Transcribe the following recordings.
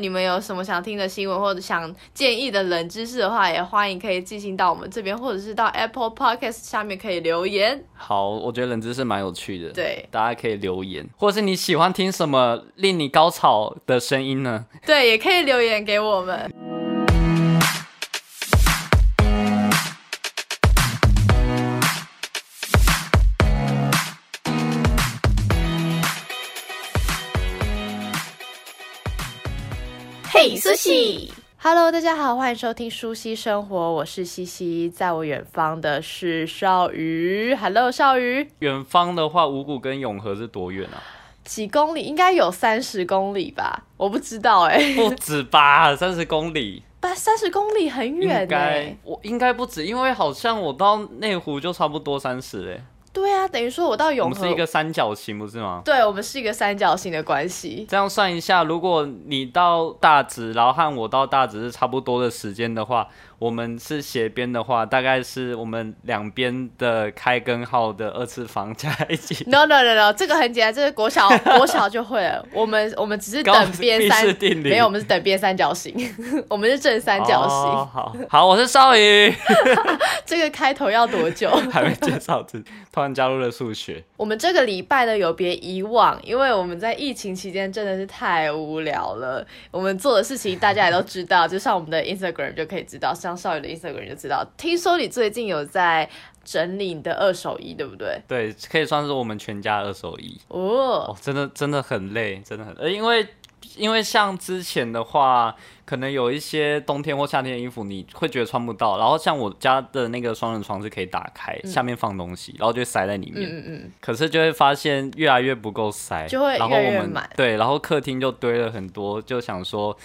你们有什么想听的新闻或者想建议的冷知识的话，也欢迎可以寄信到我们这边，或者是到 Apple Podcast 下面可以留言。好，我觉得冷知识蛮有趣的，对，大家可以留言，或者是你喜欢听什么令你高潮的声音呢？对，也可以留言给我们。嘿，苏西，Hello，大家好，欢迎收听舒西生活，我是西西，在我远方的是少宇，Hello，少宇。远方的话，五谷跟永和是多远啊？几公里？应该有三十公里吧？我不知道哎、欸，不止吧？三十公里？不，三十公里很远哎、欸，我应该不止，因为好像我到内湖就差不多三十哎。对啊，等于说我到永和，我们是一个三角形，不是吗？对，我们是一个三角形的关系。这样算一下，如果你到大直，然后和我到大直是差不多的时间的话。我们是斜边的话，大概是我们两边的开根号的二次方加一起。No no no no，这个很简单，这是国小国小就会了。我们我们只是等边三，没有，我们是等边三角形，我们是正三角形。Oh, 好，好，我是少宇。这个开头要多久？还没介绍自己，突然加入了数学。我们这个礼拜呢，有别以往，因为我们在疫情期间真的是太无聊了。我们做的事情大家也都知道，就上我们的 Instagram 就可以知道。像少宇的 Instagram 就知道，听说你最近有在整理你的二手衣，对不对？对，可以算是我们全家二手衣哦。哦，真的真的很累，真的很累，因为因为像之前的话，可能有一些冬天或夏天的衣服，你会觉得穿不到。然后像我家的那个双人床是可以打开，嗯、下面放东西，然后就塞在里面。嗯嗯。可是就会发现越来越不够塞，就会越来越满。对，然后客厅就堆了很多，就想说。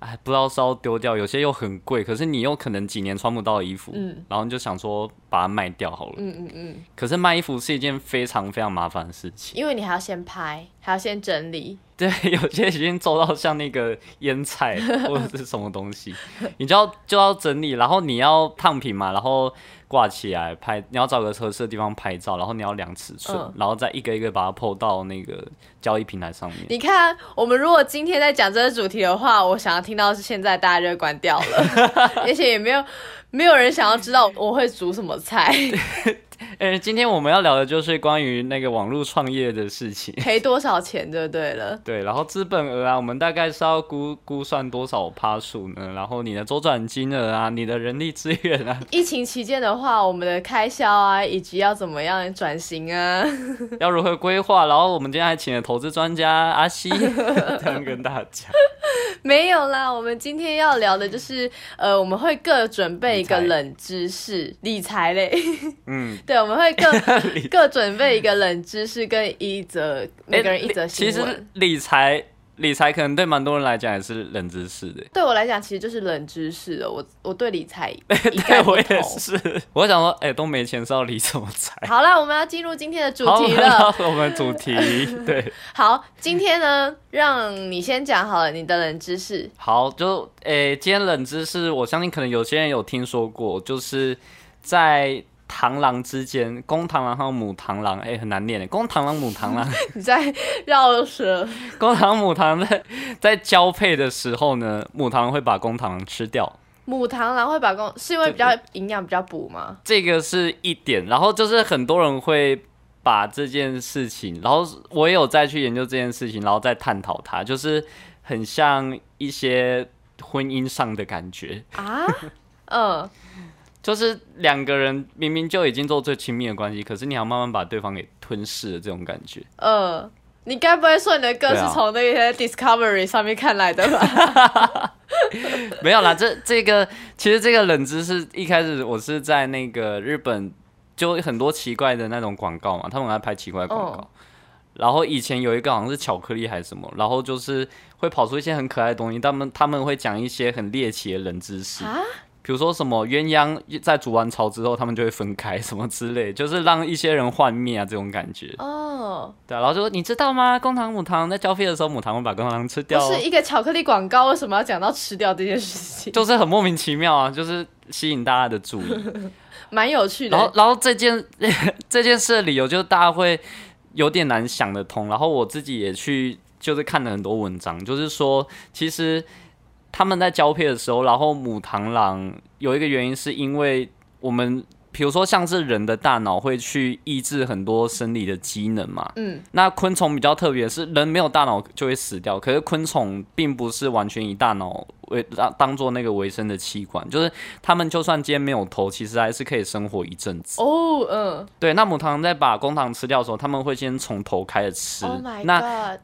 哎，不知道是要丢掉，有些又很贵，可是你又可能几年穿不到的衣服，嗯，然后你就想说把它卖掉好了，嗯嗯嗯。可是卖衣服是一件非常非常麻烦的事情，因为你还要先拍，还要先整理。对，有些已经做到像那个腌菜或者是什么东西，你就要就要整理，然后你要烫平嘛，然后挂起来拍，你要找个合适的地方拍照，然后你要量尺寸，嗯、然后再一个一个把它 po 到那个交易平台上面。你看，我们如果今天在讲这个主题的话，我想要听到是现在大家就会关掉了，而且也没有没有人想要知道我会煮什么菜。呃，今天我们要聊的就是关于那个网络创业的事情，赔多少钱就对了。对，然后资本额啊，我们大概是要估估算多少趴数呢？然后你的周转金额啊，你的人力资源啊。疫情期间的话，我们的开销啊，以及要怎么样转型啊，要如何规划？然后我们今天还请了投资专家阿西，这样跟大家讲。没有啦，我们今天要聊的就是，呃，我们会各准备一个冷知识，理财类，嗯。对，我们会各 各准备一个冷知识跟一则每个人一则新闻。其实理财理财可能对蛮多人来讲也是冷知识的。对我来讲，其实就是冷知识了。我我对理财 对我也。是，我想说，哎、欸，都没钱是要理什么财？好了，我们要进入今天的主题了。我们主题对。好，今天呢，让你先讲好了你的冷知识。好，就哎、欸，今天冷知识，我相信可能有些人有听说过，就是在。螳螂之间，公螳螂和母螳螂，哎、欸，很难念的。公螳螂、母螳螂，你在绕舌。公螳螂、母螳螂在在交配的时候呢，母螳螂会把公螳螂吃掉。母螳螂会把公，是因为比较营养比较补吗？这个是一点。然后就是很多人会把这件事情，然后我也有再去研究这件事情，然后再探讨它，就是很像一些婚姻上的感觉啊，嗯。就是两个人明明就已经做最亲密的关系，可是你要慢慢把对方给吞噬了，这种感觉。呃，你该不会说你的歌是从那些 Discovery 上面看来的吧？啊、没有啦，这这个其实这个冷知识一开始我是在那个日本，就很多奇怪的那种广告嘛，他们来拍奇怪广告。哦、然后以前有一个好像是巧克力还是什么，然后就是会跑出一些很可爱的东西，他们他们会讲一些很猎奇的冷知识啊。比如说什么鸳鸯在煮完巢之后，他们就会分开，什么之类，就是让一些人幻灭啊，这种感觉。哦，oh. 对啊，然后就说你知道吗？公螳母螳在交配的时候，母螳会把公螳吃掉。不是一个巧克力广告，为什么要讲到吃掉这件事情？就是很莫名其妙啊，就是吸引大家的注意，蛮有趣的。然后，然后这件 这件事的理由就是大家会有点难想得通，然后我自己也去就是看了很多文章，就是说其实他们在交配的时候，然后母螳螂有一个原因是因为我们。比如说，像是人的大脑会去抑制很多生理的机能嘛。嗯。那昆虫比较特别，是人没有大脑就会死掉，可是昆虫并不是完全以大脑为当当做那个维生的器官，就是他们就算今天没有头，其实还是可以生活一阵子。哦，嗯。对，那母螳螂在把公螳吃掉的时候，他们会先从头开始吃。Oh my god。那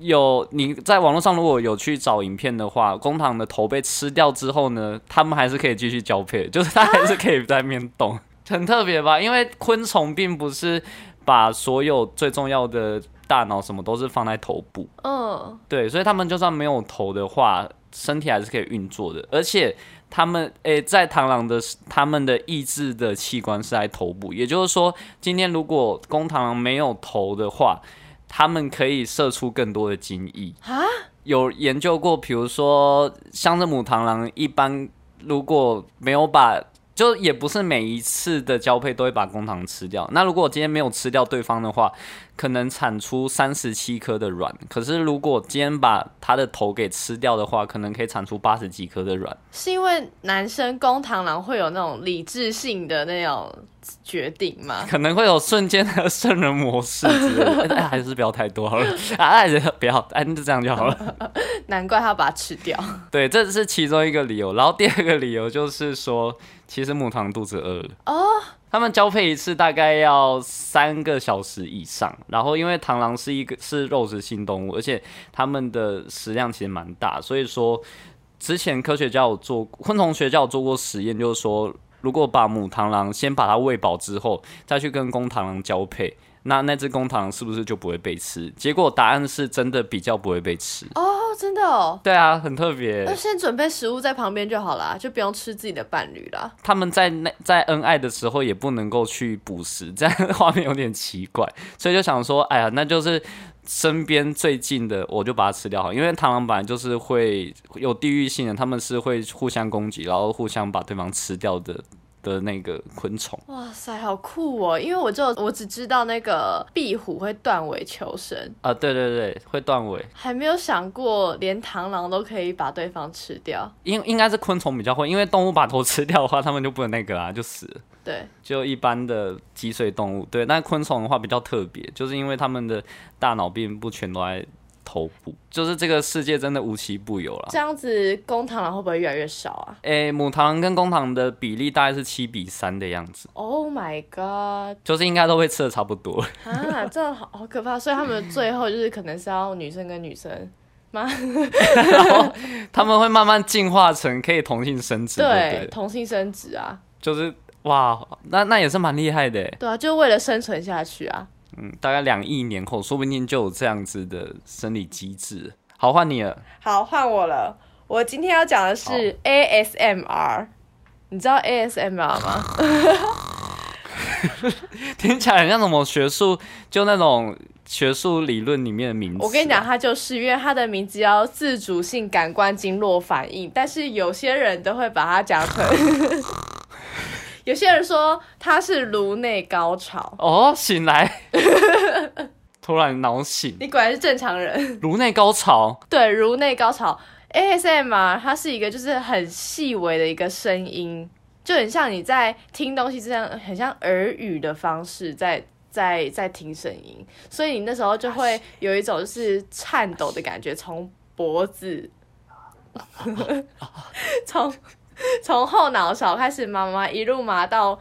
有你在网络上如果有去找影片的话，公螳的头被吃掉之后呢，他们还是可以继续交配，就是它还是可以在面动。很特别吧？因为昆虫并不是把所有最重要的大脑什么都是放在头部，嗯，对，所以他们就算没有头的话，身体还是可以运作的。而且他们诶、欸，在螳螂的他们的意志的器官是在头部，也就是说，今天如果公螳螂没有头的话，他们可以射出更多的精液啊。有研究过，比如说像这母螳螂一般如果没有把就也不是每一次的交配都会把公螳吃掉。那如果我今天没有吃掉对方的话，可能产出三十七颗的卵。可是如果今天把它的头给吃掉的话，可能可以产出八十几颗的卵。是因为男生公螳螂会有那种理智性的那种决定吗？可能会有瞬间的圣人模式之类的。哎，还是不要太多好了。哎，不要，哎，就这样就好了。难怪他把它吃掉。对，这是其中一个理由。然后第二个理由就是说。其实母螳肚子饿了哦，oh. 他们交配一次大概要三个小时以上，然后因为螳螂是一个是肉食性动物，而且它们的食量其实蛮大，所以说之前科学家有做昆虫学家有做过实验，就是说如果把母螳螂先把它喂饱之后，再去跟公螳螂交配。那那只公螳螂是不是就不会被吃？结果答案是真的比较不会被吃哦，oh, 真的哦。对啊，很特别。那先准备食物在旁边就好啦，就不用吃自己的伴侣啦。他们在那在恩爱的时候也不能够去捕食，这样 画面有点奇怪，所以就想说，哎呀，那就是身边最近的我就把它吃掉好，因为螳螂本来就是会有地域性的，他们是会互相攻击，然后互相把对方吃掉的。的那个昆虫，哇塞，好酷哦！因为我就我只知道那个壁虎会断尾求生啊，对对对，会断尾，还没有想过连螳螂都可以把对方吃掉。应应该是昆虫比较会，因为动物把头吃掉的话，它们就不能那个啊，就死了。对，就一般的脊髓动物，对，但昆虫的话比较特别，就是因为它们的大脑并不全都在。头部就是这个世界真的无奇不有了。这样子，公螳螂会不会越来越少啊？诶、欸，母螳螂跟公螳的比例大概是七比三的样子。Oh my god！就是应该都会吃的差不多。啊，真的好好可怕。所以他们最后就是可能是要女生跟女生吗？然后他们会慢慢进化成可以同性生殖。對，对，同性生殖啊。就是哇，那那也是蛮厉害的。对啊，就为了生存下去啊。嗯，大概两亿年后，说不定就有这样子的生理机制。好，换你了。好，换我了。我今天要讲的是 ASMR。你知道 ASMR 吗？听起来很像什么学术，就那种学术理论里面的名字。我跟你讲，它就是因为它的名字叫自主性感官经络反应，但是有些人都会把它讲成。有些人说他是颅内高潮哦，醒来，突然脑醒。你果然是正常人。颅内高潮，对，颅内高潮。ASMR 它是一个就是很细微的一个声音，就很像你在听东西这样，很像耳语的方式在在在听声音，所以你那时候就会有一种就是颤抖的感觉，从脖子，从。从后脑勺开始麻麻，一路麻到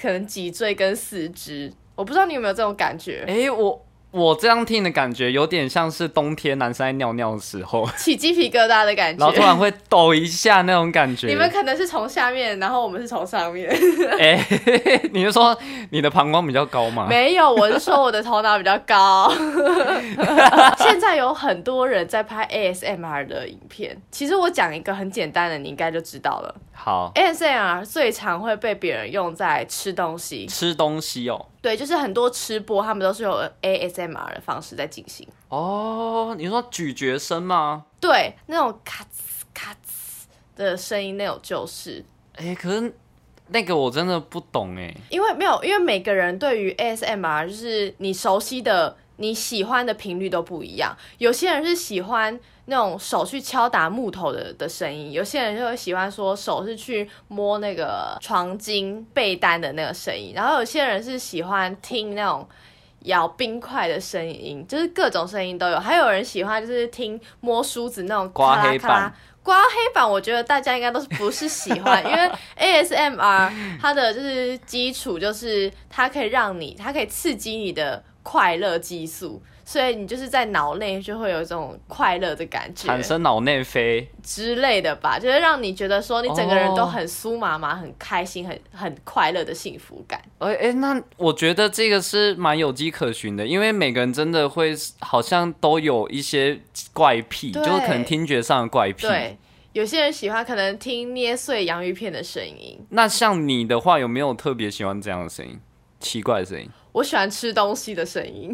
可能脊椎跟四肢，我不知道你有没有这种感觉？哎、我。我这样听的感觉有点像是冬天男生在尿尿的时候起鸡皮疙瘩的感觉，然后突然会抖一下那种感觉。你们可能是从下面，然后我们是从上面。哎、欸，你是说你的膀胱比较高吗？没有，我是说我的头脑比较高。现在有很多人在拍 ASMR 的影片，其实我讲一个很简单的，你应该就知道了。好，ASMR 最常会被别人用在吃东西。吃东西哦。对，就是很多吃播，他们都是用 ASMR 的方式在进行。哦，你说咀嚼声吗？对，那种咔哧咔哧的声音，那种就是。哎，可是那个我真的不懂哎。因为没有，因为每个人对于 ASMR 就是你熟悉的。你喜欢的频率都不一样。有些人是喜欢那种手去敲打木头的的声音，有些人就会喜欢说手是去摸那个床巾被单的那个声音，然后有些人是喜欢听那种咬冰块的声音，就是各种声音都有。还有人喜欢就是听摸梳子那种刮黑板。刮黑板，我觉得大家应该都是不是喜欢，因为 ASMR 它的就是基础就是它可以让你，它可以刺激你的快乐激素。所以你就是在脑内就会有一种快乐的感觉，产生脑内啡之类的吧，就是让你觉得说你整个人都很酥麻麻、很开心、很很快乐的幸福感。哎哎、欸，那我觉得这个是蛮有迹可循的，因为每个人真的会好像都有一些怪癖，就是可能听觉上的怪癖。对，有些人喜欢可能听捏碎洋芋片的声音。那像你的话，有没有特别喜欢这样的声音？奇怪的声音？我喜欢吃东西的声音。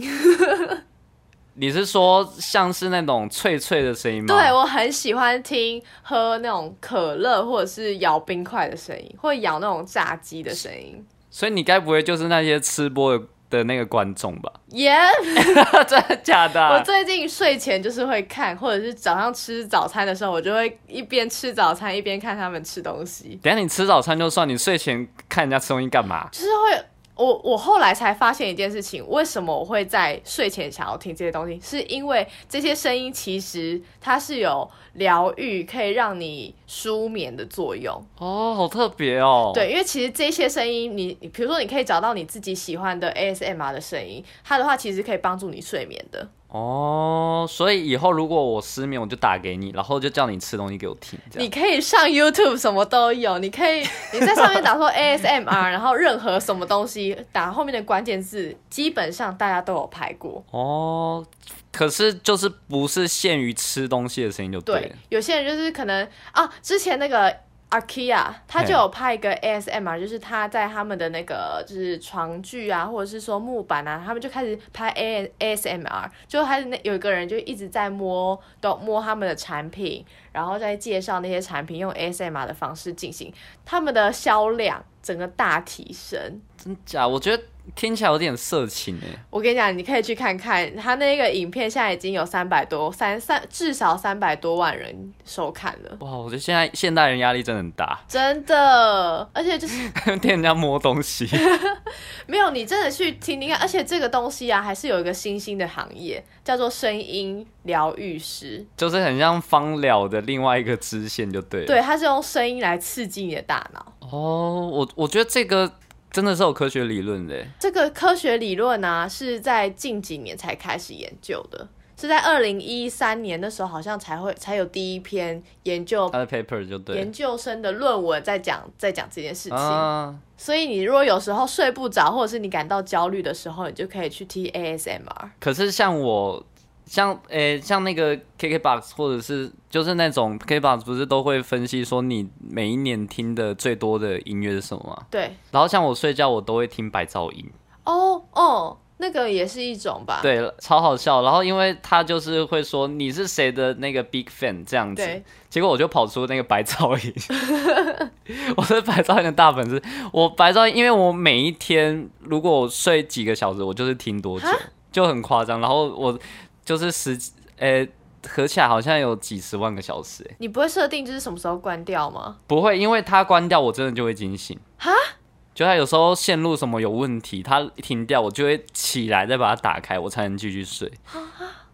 你是说像是那种脆脆的声音吗？对，我很喜欢听喝那种可乐，或者是咬冰块的声音，或者咬那种炸鸡的声音。所以你该不会就是那些吃播的的那个观众吧？耶，Yeah! 真的假的？我最近睡前就是会看，或者是早上吃早餐的时候，我就会一边吃早餐一边看他们吃东西。等下你吃早餐就算，你睡前看人家吃东西干嘛？就是会。我我后来才发现一件事情，为什么我会在睡前想要听这些东西？是因为这些声音其实它是有疗愈，可以让你舒眠的作用。哦，好特别哦。对，因为其实这些声音，你比如说你可以找到你自己喜欢的 ASMR 的声音，它的话其实可以帮助你睡眠的。哦，所以以后如果我失眠，我就打给你，然后就叫你吃东西给我听。你可以上 YouTube，什么都有。你可以你在上面打说 ASMR，然后任何什么东西打后面的关键字，基本上大家都有拍过。哦，可是就是不是限于吃东西的声音就对。对，有些人就是可能啊，之前那个。IKEA 他就有拍一个 ASMR，就是他在他们的那个就是床具啊，或者是说木板啊，他们就开始拍 ASMR，就还是那有一个人就一直在摸，都摸他们的产品，然后再介绍那些产品，用 ASMR 的方式进行，他们的销量整个大提升。真假？我觉得。听起来有点色情哎！我跟你讲，你可以去看看他那个影片，现在已经有三百多三三至少三百多万人收看了。哇，我觉得现在现代人压力真的很大，真的，而且就是 听人家摸东西，没有你真的去听听看，而且这个东西啊，还是有一个新兴的行业，叫做声音疗愈师，就是很像芳疗的另外一个支线，就对了。对，它是用声音来刺激你的大脑。哦，我我觉得这个。真的是有科学理论的。这个科学理论呢、啊，是在近几年才开始研究的，是在二零一三年的时候，好像才会才有第一篇研究他的 paper 就对，研究生的论文在讲在讲这件事情。啊、所以你如果有时候睡不着，或者是你感到焦虑的时候，你就可以去听 ASMR。可是像我。像诶、欸，像那个 KKBOX 或者是就是那种 KKBOX 不是都会分析说你每一年听的最多的音乐是什么吗？对。然后像我睡觉，我都会听白噪音。哦哦，那个也是一种吧？对，超好笑。然后因为他就是会说你是谁的那个 big fan 这样子，对结果我就跑出那个白噪音。我是白噪音的大粉丝。我白噪音，因为我每一天如果我睡几个小时，我就是听多久，就很夸张。然后我。就是十几，呃、欸，合起来好像有几十万个小时，欸，你不会设定就是什么时候关掉吗？不会，因为它关掉，我真的就会惊醒。哈？就它有时候线路什么有问题，它一停掉，我就会起来再把它打开，我才能继续睡。哈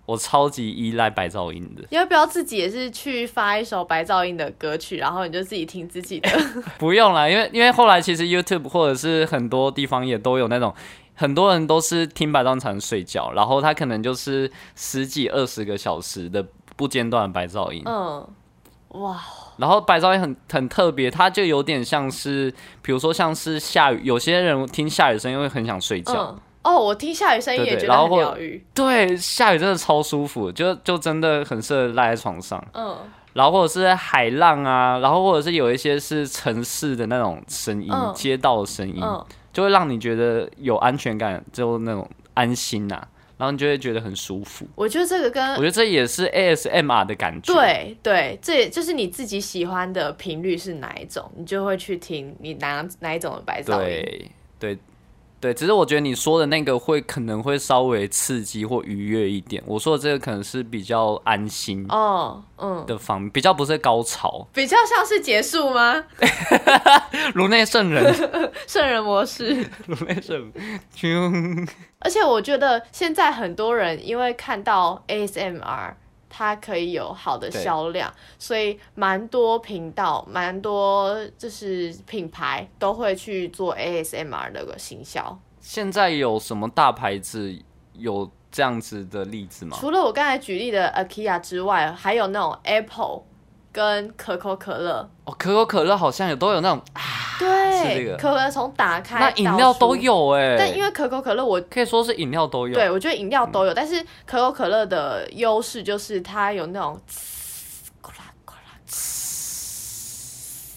我超级依赖白噪音的。你要不要自己也是去发一首白噪音的歌曲，然后你就自己听自己的？不用啦，因为因为后来其实 YouTube 或者是很多地方也都有那种。很多人都是听白噪能睡觉，然后他可能就是十几二十个小时的不间断的白噪音。嗯，哇。然后白噪音很很特别，它就有点像是，比如说像是下雨，有些人听下雨声音会很想睡觉。嗯、哦，我听下雨声音也觉得很疗愈。对，下雨真的超舒服，就就真的很适合赖在床上。嗯。然后或者是海浪啊，然后或者是有一些是城市的那种声音，嗯、街道的声音。嗯就会让你觉得有安全感，就那种安心呐、啊，然后你就会觉得很舒服。我觉得这个跟我觉得这也是 ASMR 的感觉。对对，这也就是你自己喜欢的频率是哪一种，你就会去听你哪哪一种的白噪音。对对，对，只是我觉得你说的那个会可能会稍微刺激或愉悦一点。我说的这个可能是比较安心哦，嗯的方面，比较不是高潮，比较像是结束吗？颅内圣人，圣人模式，颅内圣人。而且我觉得现在很多人因为看到 ASMR。它可以有好的销量，所以蛮多频道、蛮多就是品牌都会去做 ASMR 的个行销。现在有什么大牌子有这样子的例子吗？除了我刚才举例的 IKEA 之外，还有那种 Apple。跟可口可乐哦，可口可乐好像也都有那种啊，对，这个、可口可乐从打开那饮料都有哎，但因为可口可乐我可以说是饮料都有，对我觉得饮料都有，嗯、但是可口可乐的优势就是它有那种呲啦咕啦呲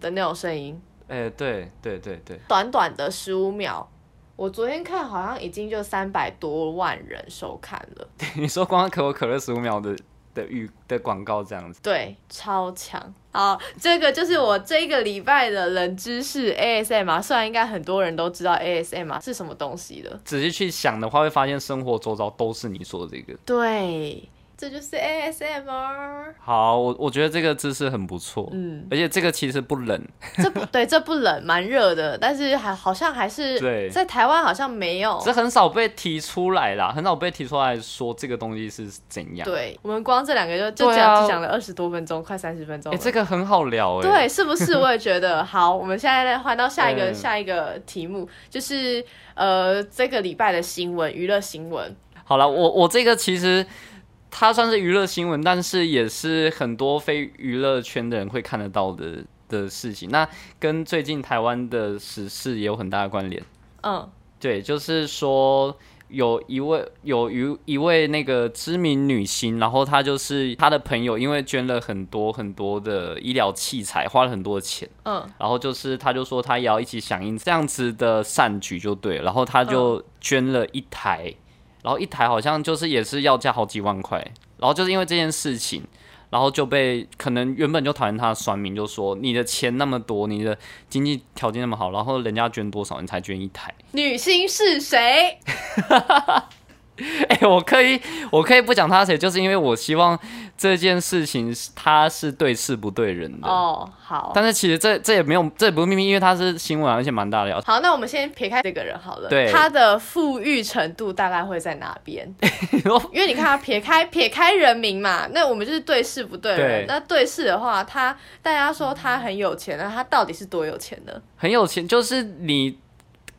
的那种声音，哎、欸，对对对对，短短的十五秒，我昨天看好像已经就三百多万人收看了，你说光可口可乐十五秒的。的预的广告这样子，对，超强。好，这个就是我这个礼拜的冷知识 ASMR，虽然应该很多人都知道 ASMR 是什么东西的，仔细去想的话，会发现生活周遭都是你说的这个。对。这就是 ASMR。好，我我觉得这个姿势很不错，嗯，而且这个其实不冷，这不 对，这不冷，蛮热的，但是还好像还是对，在台湾好像没有，这很少被提出来啦，很少被提出来说这个东西是怎样。对，我们光这两个就就这样讲了二十多分钟，快三十分钟，哎，这个很好聊，哎，对，是不是？我也觉得。好，我们现在再换到下一个下一个题目，就是呃，这个礼拜的新闻，娱乐新闻。好了，我我这个其实。它算是娱乐新闻，但是也是很多非娱乐圈的人会看得到的的事情。那跟最近台湾的时事也有很大的关联。嗯，对，就是说有一位有一一位那个知名女星，然后她就是她的朋友，因为捐了很多很多的医疗器材，花了很多钱。嗯，然后就是她就说她也要一起响应这样子的善举，就对，然后她就捐了一台。然后一台好像就是也是要价好几万块，然后就是因为这件事情，然后就被可能原本就讨厌他的酸民就说，你的钱那么多，你的经济条件那么好，然后人家捐多少你才捐一台？女星是谁？哎、欸，我可以，我可以不讲他谁，就是因为我希望这件事情他是对事不对人的哦。好，但是其实这这也没有，这也不是秘密，因为他是新闻，而且蛮大的。好，那我们先撇开这个人好了。对，他的富裕程度大概会在哪边？因为你看他撇开撇开人名嘛，那我们就是对事不对人。对那对事的话，他大家说他很有钱，那他到底是多有钱呢？很有钱，就是你。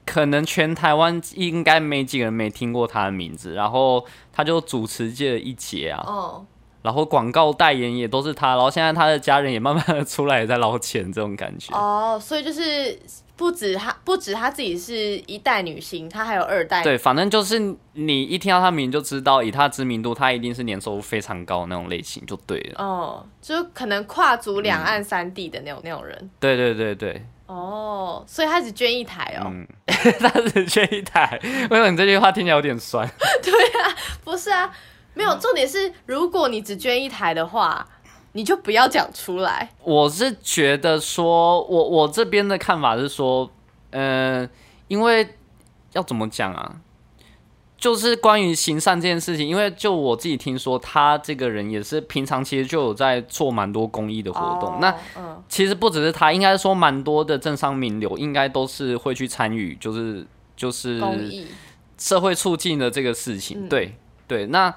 可能全台湾应该没几个人没听过他的名字，然后他就主持界一姐啊，哦，然后广告代言也都是他，然后现在他的家人也慢慢的出来也在捞钱，这种感觉。哦，所以就是不止他，不止他自己是一代女星，他还有二代，对，反正就是你一听到他名就知道，以他知名度，他一定是年收入非常高那种类型，就对了，哦，就可能跨足两岸三地的那种、嗯、那种人，对对对对。哦，所以他只捐一台哦。嗯，他只捐一台。为什么你这句话听起来有点酸？对啊，不是啊，没有。重点是，如果你只捐一台的话，你就不要讲出来。我是觉得说，我我这边的看法是说，嗯、呃，因为要怎么讲啊？就是关于行善这件事情，因为就我自己听说，他这个人也是平常其实就有在做蛮多公益的活动。Oh, 那其实不只是他，应该说蛮多的政商名流应该都是会去参与，就是就是社会促进的这个事情。对对，那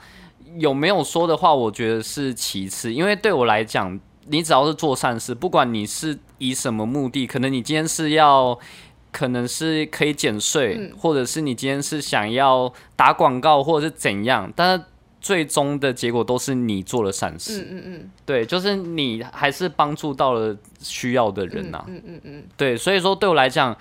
有没有说的话，我觉得是其次，因为对我来讲，你只要是做善事，不管你是以什么目的，可能你今天是要。可能是可以减税，嗯、或者是你今天是想要打广告，或者是怎样，但是最终的结果都是你做了善事。嗯嗯嗯，对，就是你还是帮助到了需要的人呐、啊。嗯嗯嗯，嗯对，所以说对我来讲，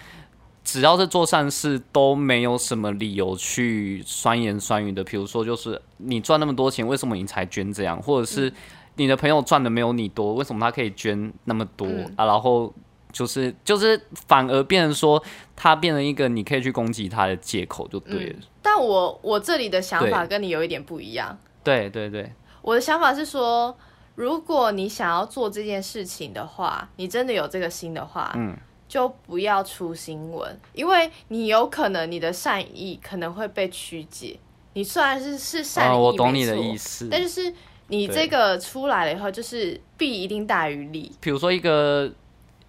只要是做善事，都没有什么理由去酸言酸语的。比如说，就是你赚那么多钱，为什么你才捐这样？或者是你的朋友赚的没有你多，为什么他可以捐那么多、嗯、啊？然后。就是就是反而变成说，他变成一个你可以去攻击他的借口就对了。嗯、但我我这里的想法跟你有一点不一样。对对对，我的想法是说，如果你想要做这件事情的话，你真的有这个心的话，嗯，就不要出新闻，因为你有可能你的善意可能会被曲解。你虽然是是善意，哦，我懂你的意思，但就是你这个出来了以后，就是弊一定大于利。比如说一个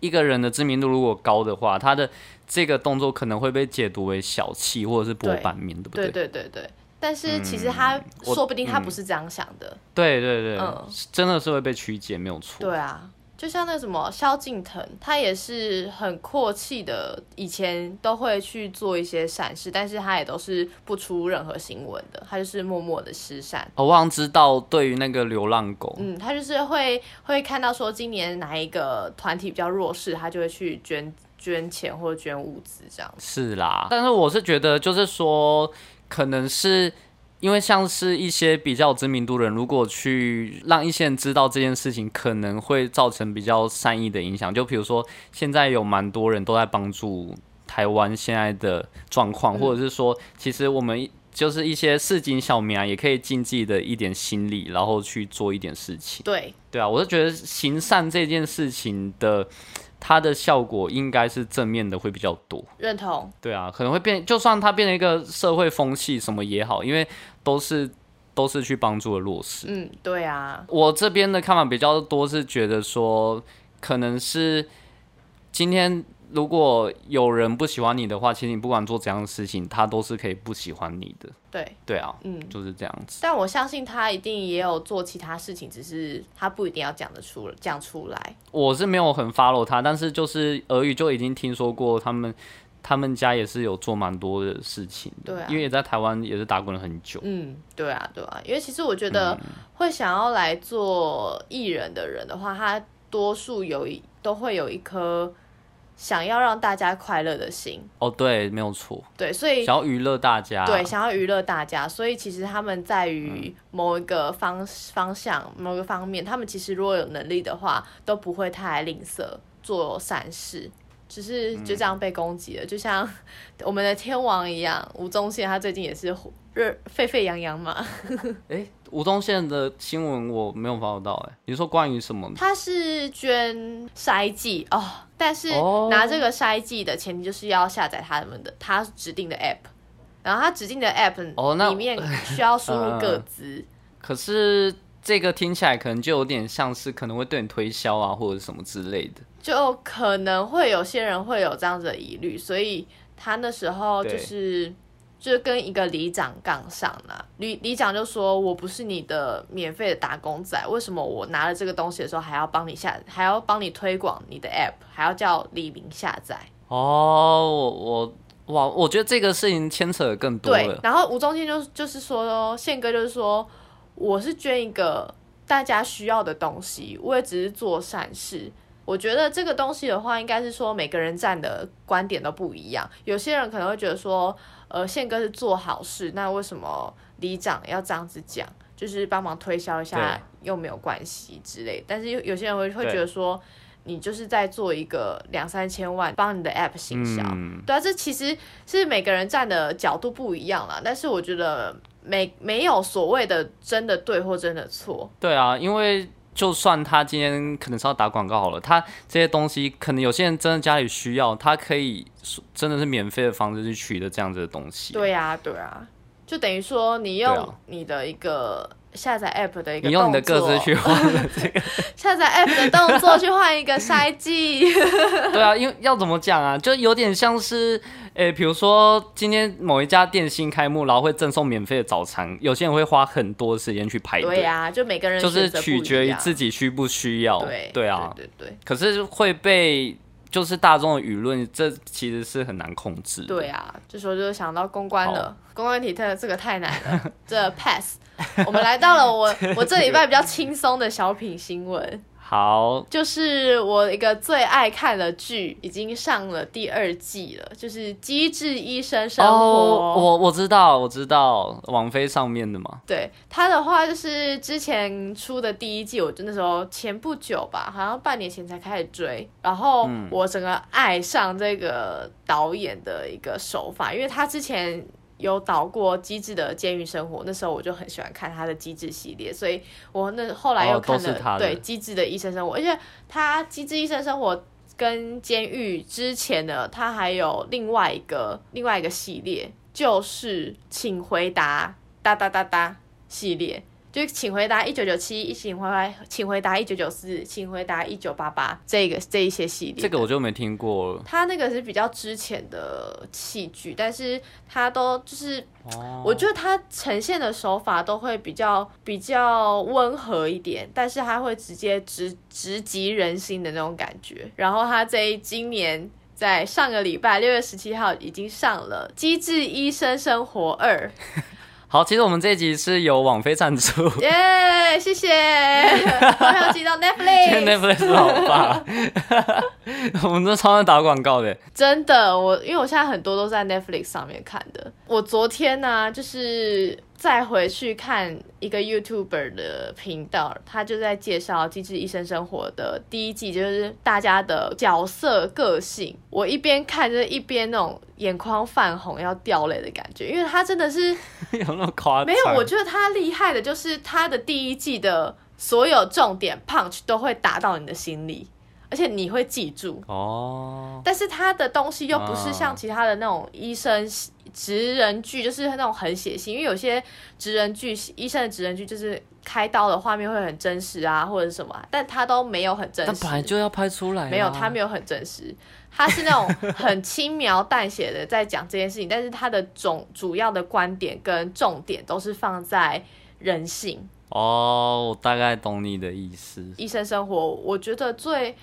一个人的知名度如果高的话，他的这个动作可能会被解读为小气或者是博版面，对，对不对？对对对对。但是其实他说不定他不是这样想的。嗯、对对对，嗯，真的是会被曲解，没有错。对啊。就像那什么萧敬腾，他也是很阔气的，以前都会去做一些善事，但是他也都是不出任何新闻的，他就是默默的施善。我忘知道对于那个流浪狗，嗯，他就是会会看到说今年哪一个团体比较弱势，他就会去捐捐钱或者捐物资这样。是啦，但是我是觉得就是说，可能是。因为像是一些比较有知名度的人，如果去让一些人知道这件事情，可能会造成比较善意的影响。就比如说，现在有蛮多人都在帮助台湾现在的状况，或者是说，其实我们就是一些市井小民啊，也可以尽自己的一点心力，然后去做一点事情。对，对啊，我是觉得行善这件事情的。它的效果应该是正面的，会比较多。认同。对啊，可能会变，就算它变成一个社会风气什么也好，因为都是都是去帮助了弱势。嗯，对啊。我这边的看法比较多是觉得说，可能是今天。如果有人不喜欢你的话，其实你不管做怎样的事情，他都是可以不喜欢你的。对，对啊，嗯，就是这样子。但我相信他一定也有做其他事情，只是他不一定要讲得出讲出来。我是没有很 follow 他，但是就是俄语就已经听说过他们他们家也是有做蛮多的事情的。对啊，因为也在台湾也是打滚了很久。嗯，对啊，对啊，因为其实我觉得会想要来做艺人的人的话，他多数有一都会有一颗。想要让大家快乐的心。哦，对，没有错，对，所以想要娱乐大家，对，想要娱乐大家，所以其实他们在于某一个方、嗯、方向、某个方面，他们其实如果有能力的话，都不会太吝啬做善事，只是就这样被攻击了，嗯、就像 我们的天王一样，吴宗宪他最近也是热沸沸扬扬嘛，欸吴宗宪的新闻我没有 follow 到，哎，你说关于什么？他是捐筛剂哦，但是拿这个筛剂的前提就是要下载他们的他指定的 app，然后他指定的 app 里面 需要输入个资。可是这个听起来可能就有点像是可能会对你推销啊，或者什么之类的，就可能会有些人会有这样子的疑虑，所以他那时候就是。就是跟一个里长杠上了，里里长就说：“我不是你的免费的打工仔，为什么我拿了这个东西的时候还要帮你下，还要帮你推广你的 app，还要叫黎明下载？”哦，我我哇，我觉得这个事情牵扯的更多了。对，然后吴宗宪就就是说，宪哥就是说，我是捐一个大家需要的东西，我也只是做善事。我觉得这个东西的话，应该是说每个人站的观点都不一样，有些人可能会觉得说。呃，宪哥是做好事，那为什么里长要这样子讲？就是帮忙推销一下又没有关系之类。但是有有些人会会觉得说，你就是在做一个两三千万帮你的 app 行销，嗯，对啊，这其实是每个人站的角度不一样啦。但是我觉得没没有所谓的真的对或真的错。对啊，因为。就算他今天可能是要打广告好了，他这些东西可能有些人真的家里需要，他可以真的是免费的方式去取得这样子的东西。对啊，对啊，就等于说你用你的一个。下载 app 的一个，你用你的个子去换了这个 下载 app 的动作去换一个 筛剂。对啊，因为要怎么讲啊，就有点像是，诶、欸，比如说今天某一家店新开幕，然后会赠送免费的早餐，有些人会花很多时间去排队。对啊，就每个人就是取决于自己需不需要。对对啊，对对对。可是会被。就是大众的舆论，这其实是很难控制。对啊，这时候就想到公关了，公关体特这个太难了，这 pass。我们来到了我我这礼拜比较轻松的小品新闻。好，就是我一个最爱看的剧，已经上了第二季了，就是《机智医生生活》。哦，我我知道，我知道，网飞上面的嘛。对，他的话就是之前出的第一季，我那时候前不久吧，好像半年前才开始追，然后我整个爱上这个导演的一个手法，因为他之前。有导过《机智的监狱生活》，那时候我就很喜欢看他的《机智》系列，所以我那后来又看了、哦、对《机智的医生生活》，而且他《机智医生生活》跟监狱之前呢，他还有另外一个另外一个系列，就是请回答哒哒哒哒系列。就请回答一九九七，请回答，请回答一九九四，请回答一九八八，这个这一些系列，这个我就没听过了。他那个是比较之前的戏剧，但是他都就是，我觉得他呈现的手法都会比较比较温和一点，但是他会直接直直击人心的那种感觉。然后他这一今年在上个礼拜六月十七号已经上了《机智医生生活二》。好，其实我们这一集是由网飞赞助，耶，yeah, 谢。谢，欢迎进到 Netflix，Netflix 好棒，我们都超爱打广告的，真的，我因为我现在很多都在 Netflix 上面看的，我昨天呢、啊，就是。再回去看一个 YouTuber 的频道，他就在介绍《机智医生生活》的第一季，就是大家的角色个性。我一边看就是一边那种眼眶泛红要掉泪的感觉，因为他真的是 有那么夸张？没有，我觉得他厉害的就是他的第一季的所有重点 punch 都会打到你的心里，而且你会记住哦。但是他的东西又不是像其他的那种医生。职人剧就是那种很血腥，因为有些职人剧，医生的职人剧就是开刀的画面会很真实啊，或者什么，但他都没有很真实。他本来就要拍出来。没有，他没有很真实，他是那种很轻描淡写的在讲这件事情，但是他的总主要的观点跟重点都是放在人性。哦，我大概懂你的意思。医生生活，我觉得最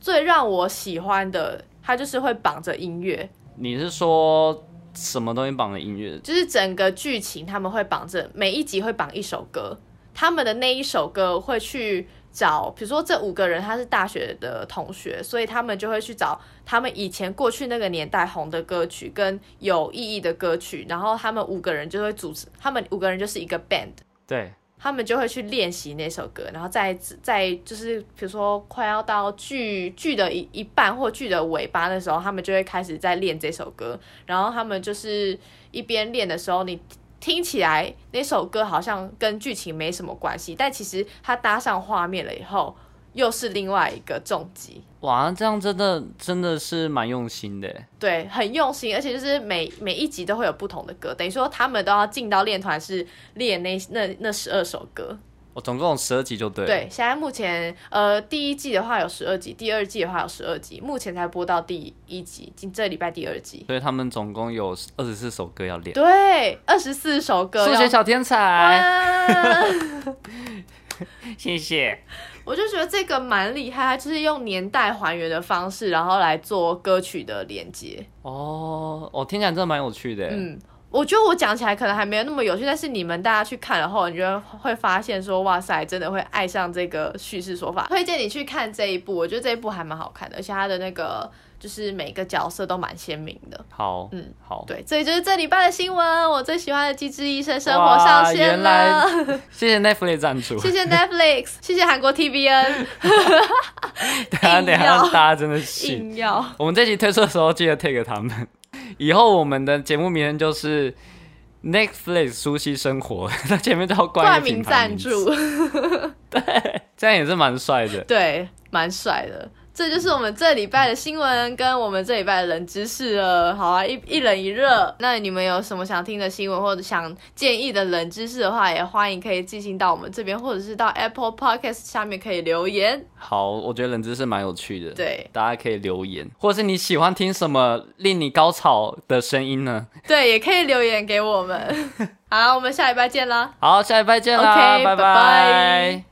最让我喜欢的，它就是会绑着音乐。你是说？什么东西绑着音乐？就是整个剧情，他们会绑着每一集会绑一首歌，他们的那一首歌会去找，比如说这五个人他是大学的同学，所以他们就会去找他们以前过去那个年代红的歌曲跟有意义的歌曲，然后他们五个人就会组织，他们五个人就是一个 band。对。他们就会去练习那首歌，然后在在就是比如说快要到剧剧的一一半或剧的尾巴的时候，他们就会开始在练这首歌。然后他们就是一边练的时候，你听起来那首歌好像跟剧情没什么关系，但其实它搭上画面了以后，又是另外一个重击。哇，这样真的真的是蛮用心的。对，很用心，而且就是每每一集都会有不同的歌，等于说他们都要进到练团是练那那那十二首歌。我、哦、总共有十二集就对。对，现在目前呃第一季的话有十二集，第二季的话有十二集，目前才播到第一集，今这礼拜第二集。所以他们总共有二十四首歌要练。对，二十四首歌。数学小天才。谢谢。我就觉得这个蛮厉害，它就是用年代还原的方式，然后来做歌曲的连接。哦，我听起来真的蛮有趣的。嗯，我觉得我讲起来可能还没有那么有趣，但是你们大家去看了后，你就会发现说，哇塞，真的会爱上这个叙事手法。推荐你去看这一部，我觉得这一部还蛮好看的，而且它的那个。就是每个角色都蛮鲜明的。好，嗯，好，对，所以就是这礼拜的新闻，我最喜欢的《机智医生生活》上线了。谢谢 Netflix 赞助，谢谢 Netflix，谢谢韩国 TVN。等下等下，大家真的信。硬要。我们这集推出的时候记得 take 他们。以后我们的节目名称就是 Netflix 舒希生活，它前面都要冠名赞助。对，这样也是蛮帅的。对，蛮帅的。这就是我们这礼拜的新闻跟我们这礼拜的冷知识了。好啊，一一冷一热。那你们有什么想听的新闻或者想建议的冷知识的话，也欢迎可以寄信到我们这边，或者是到 Apple Podcast 下面可以留言。好，我觉得冷知识蛮有趣的。对，大家可以留言，或者是你喜欢听什么令你高潮的声音呢？对，也可以留言给我们。好，我们下礼拜见啦。好，下礼拜见啦。OK，拜拜。